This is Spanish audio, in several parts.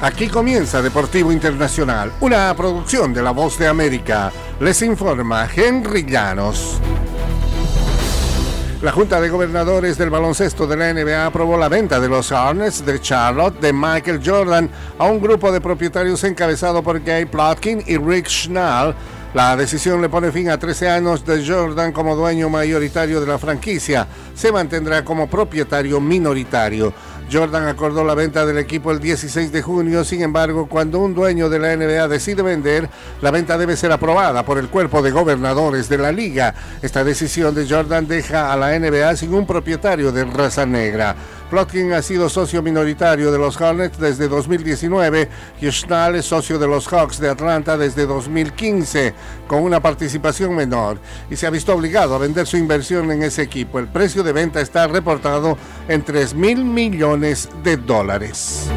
Aquí comienza Deportivo Internacional, una producción de La Voz de América. Les informa Henry Llanos. La Junta de Gobernadores del Baloncesto de la NBA aprobó la venta de los Hornets de Charlotte de Michael Jordan a un grupo de propietarios encabezado por Gay Plotkin y Rick Schnall. La decisión le pone fin a 13 años de Jordan como dueño mayoritario de la franquicia. Se mantendrá como propietario minoritario. Jordan acordó la venta del equipo el 16 de junio, sin embargo, cuando un dueño de la NBA decide vender, la venta debe ser aprobada por el cuerpo de gobernadores de la liga. Esta decisión de Jordan deja a la NBA sin un propietario de raza negra. Plotkin ha sido socio minoritario de los Hornets desde 2019 y Schnall es socio de los Hawks de Atlanta desde 2015, con una participación menor, y se ha visto obligado a vender su inversión en ese equipo. El precio de venta está reportado en 3 mil millones de dólares.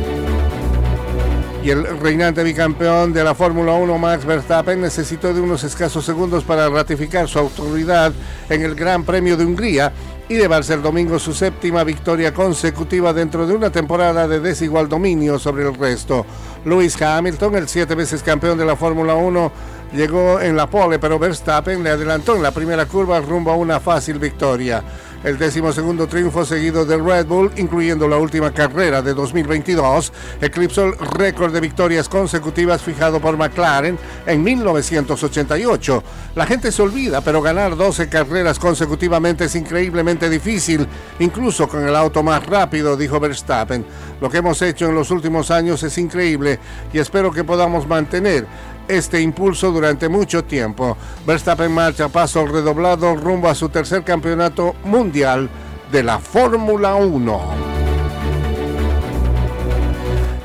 Y el reinante bicampeón de la Fórmula 1, Max Verstappen, necesitó de unos escasos segundos para ratificar su autoridad en el Gran Premio de Hungría y llevarse el domingo su séptima victoria consecutiva dentro de una temporada de desigual dominio sobre el resto. Lewis Hamilton, el siete veces campeón de la Fórmula 1, llegó en la pole, pero Verstappen le adelantó en la primera curva rumbo a una fácil victoria el décimo segundo triunfo seguido del Red Bull, incluyendo la última carrera de 2022, eclipsó el récord de victorias consecutivas fijado por McLaren en 1988. La gente se olvida, pero ganar 12 carreras consecutivamente es increíblemente difícil, incluso con el auto más rápido, dijo Verstappen. Lo que hemos hecho en los últimos años es increíble y espero que podamos mantener este impulso durante mucho tiempo. Verstappen marcha paso redoblado rumbo a su tercer campeonato mundial de la Fórmula 1.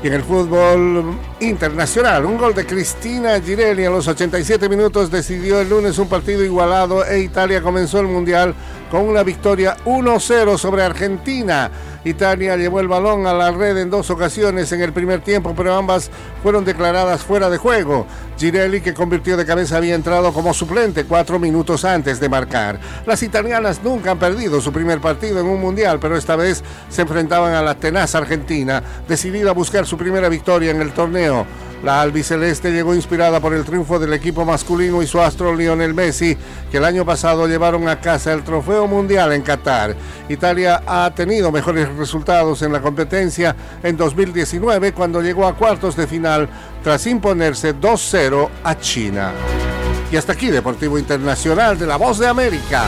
Y en el fútbol internacional, un gol de Cristina Girelli a los 87 minutos decidió el lunes un partido igualado e Italia comenzó el mundial con una victoria 1-0 sobre Argentina. Italia llevó el balón a la red en dos ocasiones en el primer tiempo, pero ambas fueron declaradas fuera de juego. Girelli, que convirtió de cabeza, había entrado como suplente cuatro minutos antes de marcar. Las italianas nunca han perdido su primer partido en un mundial, pero esta vez se enfrentaban a la tenaz Argentina, decidida a buscar su primera victoria en el La albiceleste llegó inspirada por el triunfo del equipo masculino y su astro Lionel Messi, que el año pasado llevaron a casa el trofeo mundial en Qatar. Italia ha tenido mejores resultados en la competencia en 2019 cuando llegó a cuartos de final tras imponerse 2-0 a China. Y hasta aquí Deportivo Internacional de la Voz de América.